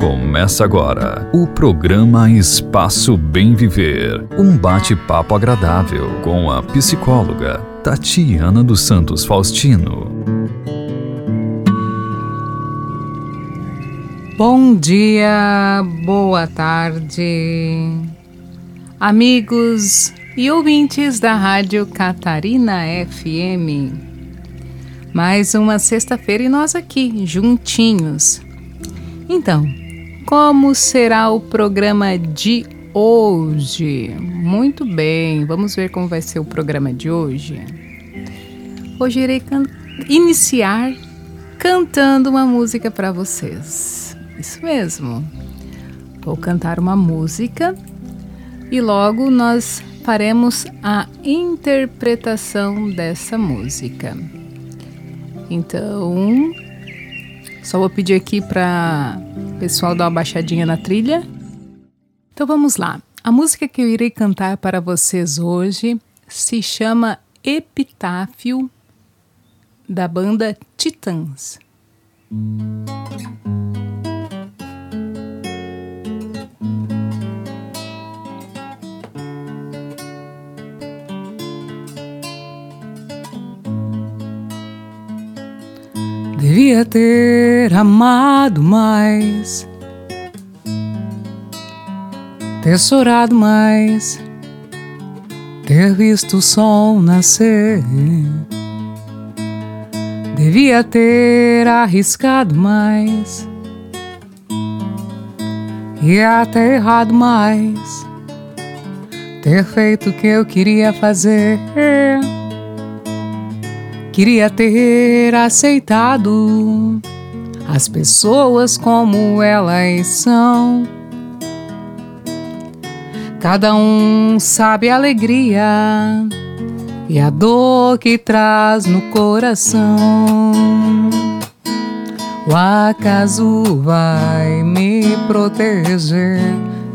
Começa agora o programa Espaço Bem Viver. Um bate-papo agradável com a psicóloga Tatiana dos Santos Faustino. Bom dia, boa tarde, amigos e ouvintes da Rádio Catarina FM. Mais uma sexta-feira e nós aqui, juntinhos. Então, como será o programa de hoje? Muito bem, vamos ver como vai ser o programa de hoje. Hoje irei can iniciar cantando uma música para vocês. Isso mesmo. Vou cantar uma música e logo nós faremos a interpretação dessa música. Então, só vou pedir aqui para o pessoal dar uma baixadinha na trilha. Então vamos lá. A música que eu irei cantar para vocês hoje se chama Epitáfio, da banda Titãs. Devia ter amado mais, ter chorado mais, ter visto o sol nascer. Devia ter arriscado mais e até errado mais, ter feito o que eu queria fazer. Queria ter aceitado as pessoas como elas são. Cada um sabe a alegria e a dor que traz no coração. O acaso vai me proteger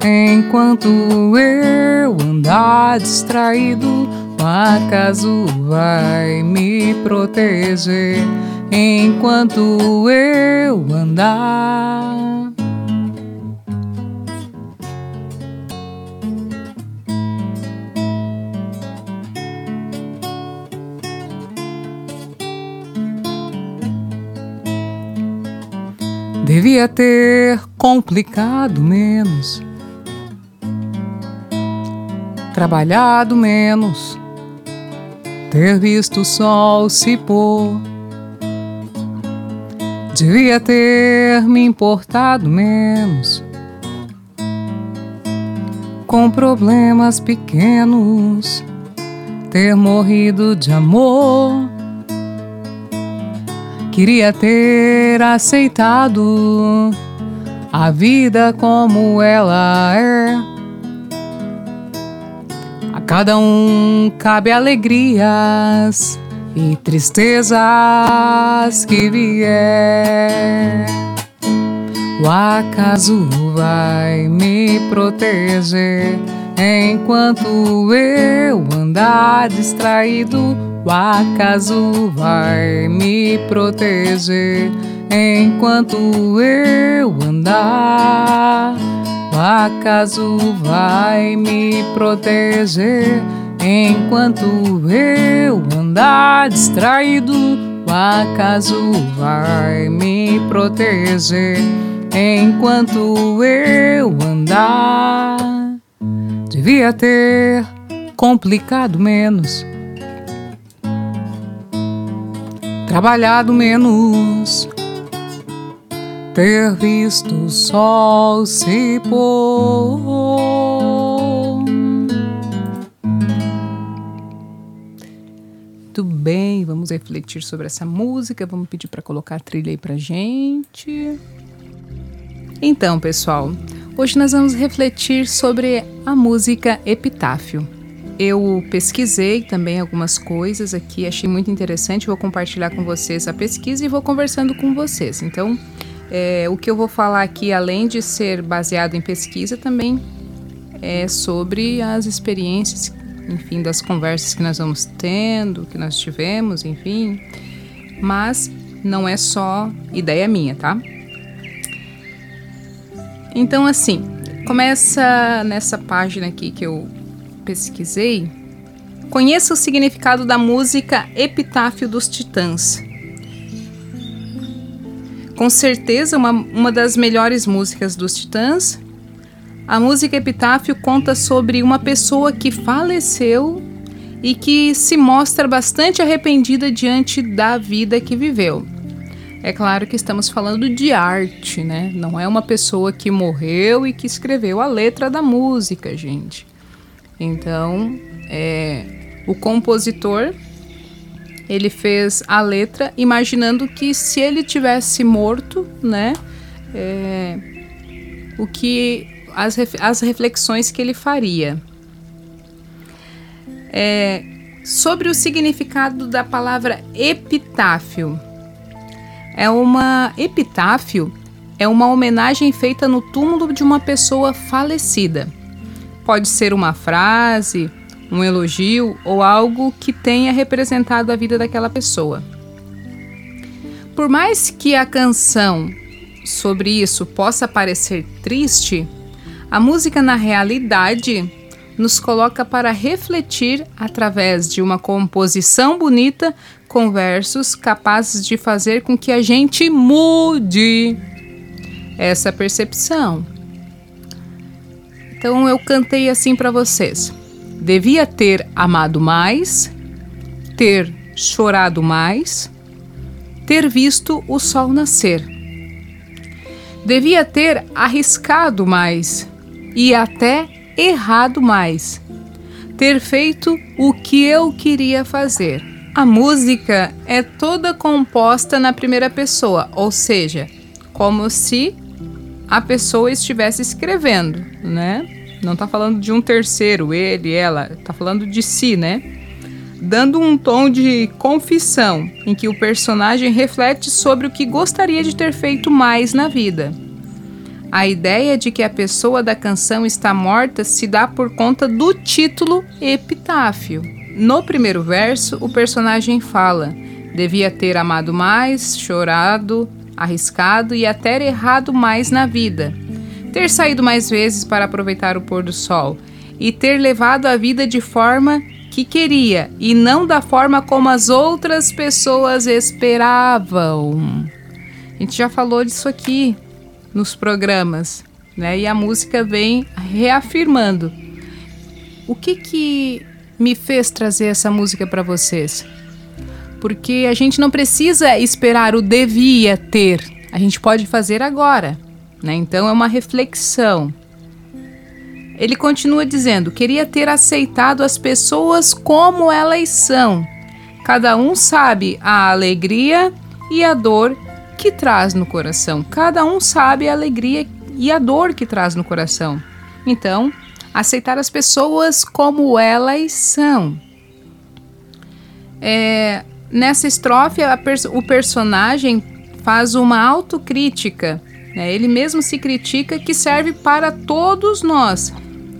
enquanto eu andar distraído o acaso vai me proteger enquanto eu andar. Devia ter complicado menos, trabalhado menos ter visto o sol se pôr. Devia ter me importado menos com problemas pequenos, ter morrido de amor. Queria ter aceitado a vida como ela é cada um cabe alegrias e tristezas que vier. O acaso vai me proteger enquanto eu andar distraído. O acaso vai me proteger enquanto eu andar acaso vai me proteger enquanto eu andar distraído. O acaso vai me proteger enquanto eu andar. Devia ter complicado menos, trabalhado menos ter visto o sol se pôr. Muito bem, vamos refletir sobre essa música. Vamos pedir para colocar a trilha aí pra gente. Então, pessoal, hoje nós vamos refletir sobre a música Epitáfio. Eu pesquisei também algumas coisas aqui, achei muito interessante. Vou compartilhar com vocês a pesquisa e vou conversando com vocês. Então, é, o que eu vou falar aqui, além de ser baseado em pesquisa, também é sobre as experiências, enfim, das conversas que nós vamos tendo, que nós tivemos, enfim. Mas não é só ideia minha, tá? Então, assim, começa nessa página aqui que eu pesquisei. Conheça o significado da música Epitáfio dos Titãs. Com certeza, uma, uma das melhores músicas dos Titãs. A música Epitáfio conta sobre uma pessoa que faleceu e que se mostra bastante arrependida diante da vida que viveu. É claro que estamos falando de arte, né? Não é uma pessoa que morreu e que escreveu a letra da música, gente. Então, é, o compositor ele fez a letra imaginando que se ele tivesse morto, né? É, o que as, as reflexões que ele faria. É, sobre o significado da palavra epitáfio. É uma epitáfio, é uma homenagem feita no túmulo de uma pessoa falecida. Pode ser uma frase, um elogio ou algo que tenha representado a vida daquela pessoa. Por mais que a canção sobre isso possa parecer triste, a música na realidade nos coloca para refletir através de uma composição bonita com versos capazes de fazer com que a gente mude essa percepção. Então eu cantei assim para vocês. Devia ter amado mais, ter chorado mais, ter visto o sol nascer. Devia ter arriscado mais e até errado mais. Ter feito o que eu queria fazer. A música é toda composta na primeira pessoa, ou seja, como se a pessoa estivesse escrevendo, né? Não está falando de um terceiro, ele, ela, está falando de si, né? Dando um tom de confissão, em que o personagem reflete sobre o que gostaria de ter feito mais na vida. A ideia de que a pessoa da canção está morta se dá por conta do título Epitáfio. No primeiro verso, o personagem fala: devia ter amado mais, chorado, arriscado e até errado mais na vida, ter saído mais vezes para aproveitar o pôr do sol e ter levado a vida de forma que queria e não da forma como as outras pessoas esperavam. A gente já falou disso aqui nos programas, né? E a música vem reafirmando. O que que me fez trazer essa música para vocês? Porque a gente não precisa esperar o devia ter, a gente pode fazer agora, né? Então é uma reflexão. Ele continua dizendo: queria ter aceitado as pessoas como elas são. Cada um sabe a alegria e a dor que traz no coração. Cada um sabe a alegria e a dor que traz no coração. Então, aceitar as pessoas como elas são. É, nessa estrofe, pers o personagem faz uma autocrítica. Né? Ele mesmo se critica que serve para todos nós.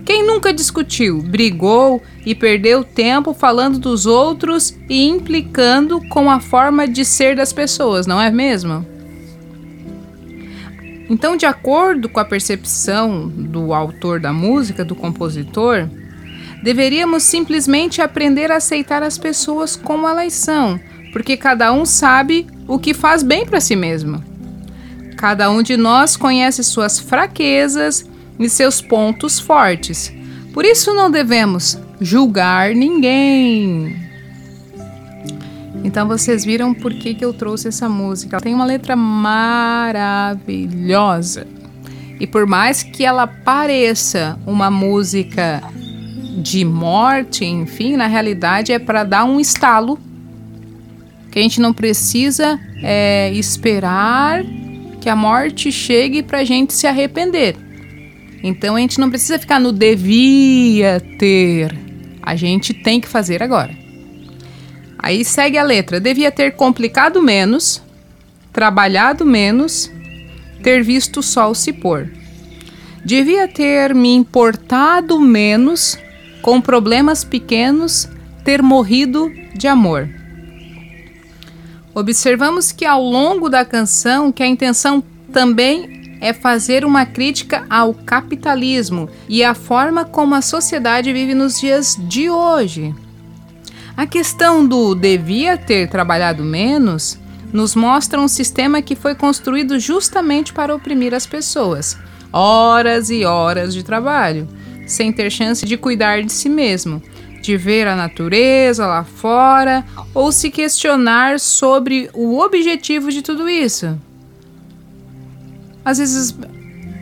Quem nunca discutiu, brigou e perdeu tempo falando dos outros e implicando com a forma de ser das pessoas, não é mesmo? Então, de acordo com a percepção do autor da música, do compositor, deveríamos simplesmente aprender a aceitar as pessoas como elas são, porque cada um sabe o que faz bem para si mesmo. Cada um de nós conhece suas fraquezas e seus pontos fortes. Por isso não devemos julgar ninguém. Então vocês viram por que, que eu trouxe essa música. Ela tem uma letra maravilhosa. E por mais que ela pareça uma música de morte, enfim, na realidade é para dar um estalo que a gente não precisa é, esperar que a morte chegue para a gente se arrepender. Então a gente não precisa ficar no devia ter. A gente tem que fazer agora. Aí segue a letra: devia ter complicado menos, trabalhado menos, ter visto o sol se pôr. Devia ter me importado menos com problemas pequenos, ter morrido de amor. Observamos que ao longo da canção que a intenção também é fazer uma crítica ao capitalismo e à forma como a sociedade vive nos dias de hoje. A questão do devia ter trabalhado menos nos mostra um sistema que foi construído justamente para oprimir as pessoas. Horas e horas de trabalho, sem ter chance de cuidar de si mesmo, de ver a natureza lá fora ou se questionar sobre o objetivo de tudo isso. Às vezes,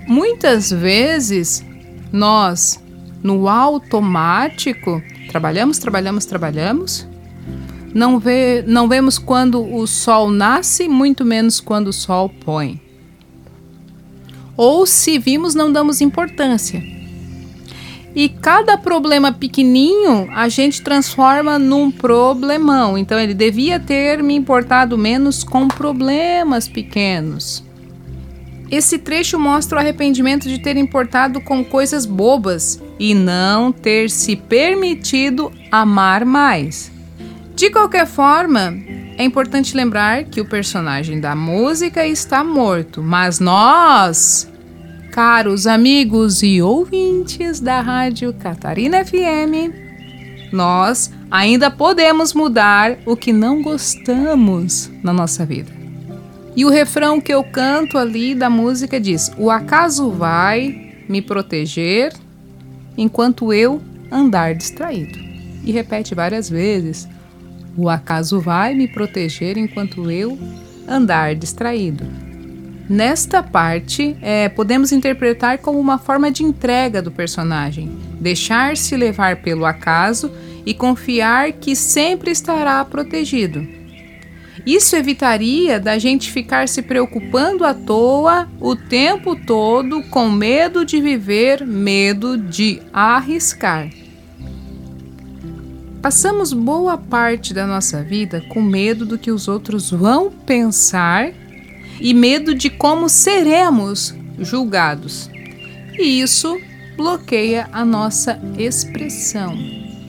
muitas vezes, nós, no automático, trabalhamos, trabalhamos, trabalhamos não, vê, não vemos quando o sol nasce, muito menos quando o sol põe. Ou se vimos, não damos importância. E cada problema pequenininho a gente transforma num problemão. Então ele devia ter me importado menos com problemas pequenos. Esse trecho mostra o arrependimento de ter importado com coisas bobas e não ter se permitido amar mais. De qualquer forma, é importante lembrar que o personagem da música está morto, mas nós, caros amigos e ouvintes da Rádio Catarina FM, nós ainda podemos mudar o que não gostamos na nossa vida. E o refrão que eu canto ali da música diz: O acaso vai me proteger enquanto eu andar distraído. E repete várias vezes o acaso vai me proteger enquanto eu andar distraído. Nesta parte, é, podemos interpretar como uma forma de entrega do personagem, deixar-se levar pelo acaso e confiar que sempre estará protegido. Isso evitaria da gente ficar se preocupando à toa o tempo todo com medo de viver, medo de arriscar. Passamos boa parte da nossa vida com medo do que os outros vão pensar e medo de como seremos julgados. E isso bloqueia a nossa expressão.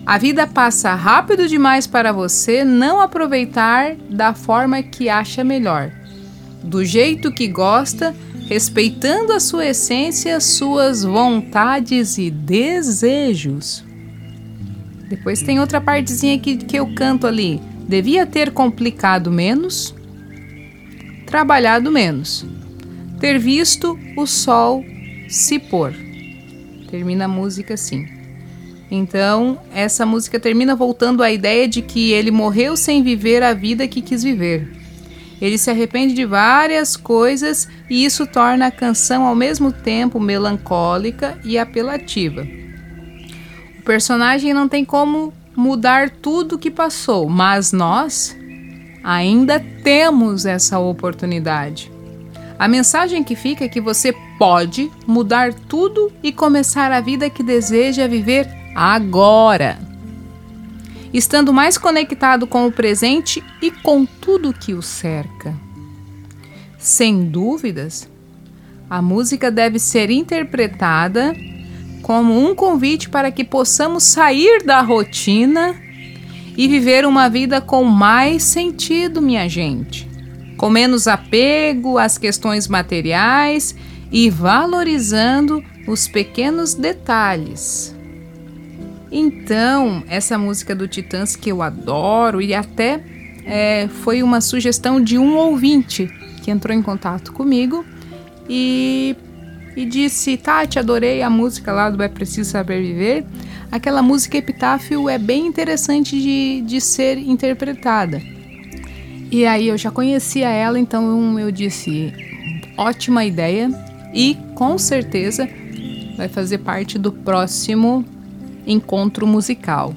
A vida passa rápido demais para você não aproveitar da forma que acha melhor, do jeito que gosta, respeitando a sua essência, suas vontades e desejos. Depois tem outra partezinha que, que eu canto ali. Devia ter complicado menos, trabalhado menos, ter visto o sol se pôr. Termina a música assim. Então, essa música termina voltando à ideia de que ele morreu sem viver a vida que quis viver. Ele se arrepende de várias coisas e isso torna a canção ao mesmo tempo melancólica e apelativa. O personagem não tem como mudar tudo que passou, mas nós ainda temos essa oportunidade. A mensagem que fica é que você pode mudar tudo e começar a vida que deseja viver agora. Estando mais conectado com o presente e com tudo que o cerca. Sem dúvidas, a música deve ser interpretada como um convite para que possamos sair da rotina e viver uma vida com mais sentido, minha gente. Com menos apego às questões materiais e valorizando os pequenos detalhes. Então, essa música do Titãs que eu adoro e até é, foi uma sugestão de um ouvinte que entrou em contato comigo e e disse: Tati, adorei a música lá do É Preciso Saber Viver. Aquela música Epitáfio é bem interessante de, de ser interpretada. E aí eu já conhecia ela, então eu disse: ótima ideia e com certeza vai fazer parte do próximo encontro musical.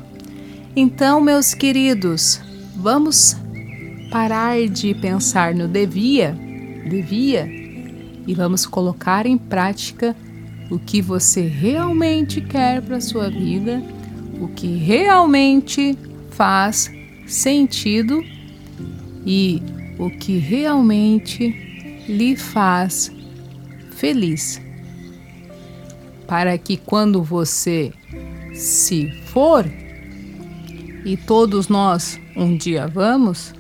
Então, meus queridos, vamos parar de pensar no devia, devia e vamos colocar em prática o que você realmente quer para sua vida, o que realmente faz sentido e o que realmente lhe faz feliz. Para que quando você se for, e todos nós um dia vamos,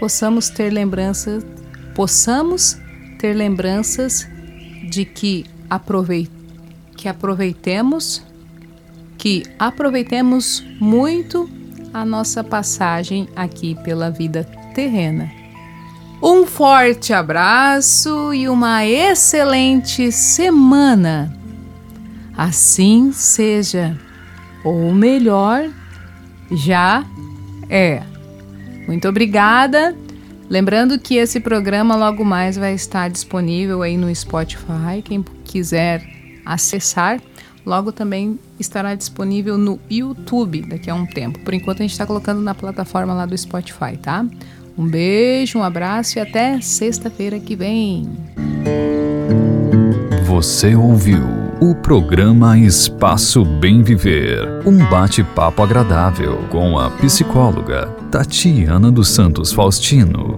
possamos ter lembranças, possamos ter lembranças de que, aprovei que aproveitemos, que aproveitemos muito a nossa passagem aqui pela vida terrena. Um forte abraço e uma excelente semana. Assim seja, ou melhor, já é. Muito obrigada. Lembrando que esse programa logo mais vai estar disponível aí no Spotify. Quem quiser acessar, logo também estará disponível no YouTube daqui a um tempo. Por enquanto a gente está colocando na plataforma lá do Spotify, tá? Um beijo, um abraço e até sexta-feira que vem. Você ouviu o programa Espaço Bem Viver, um bate-papo agradável com a psicóloga Tatiana dos Santos Faustino.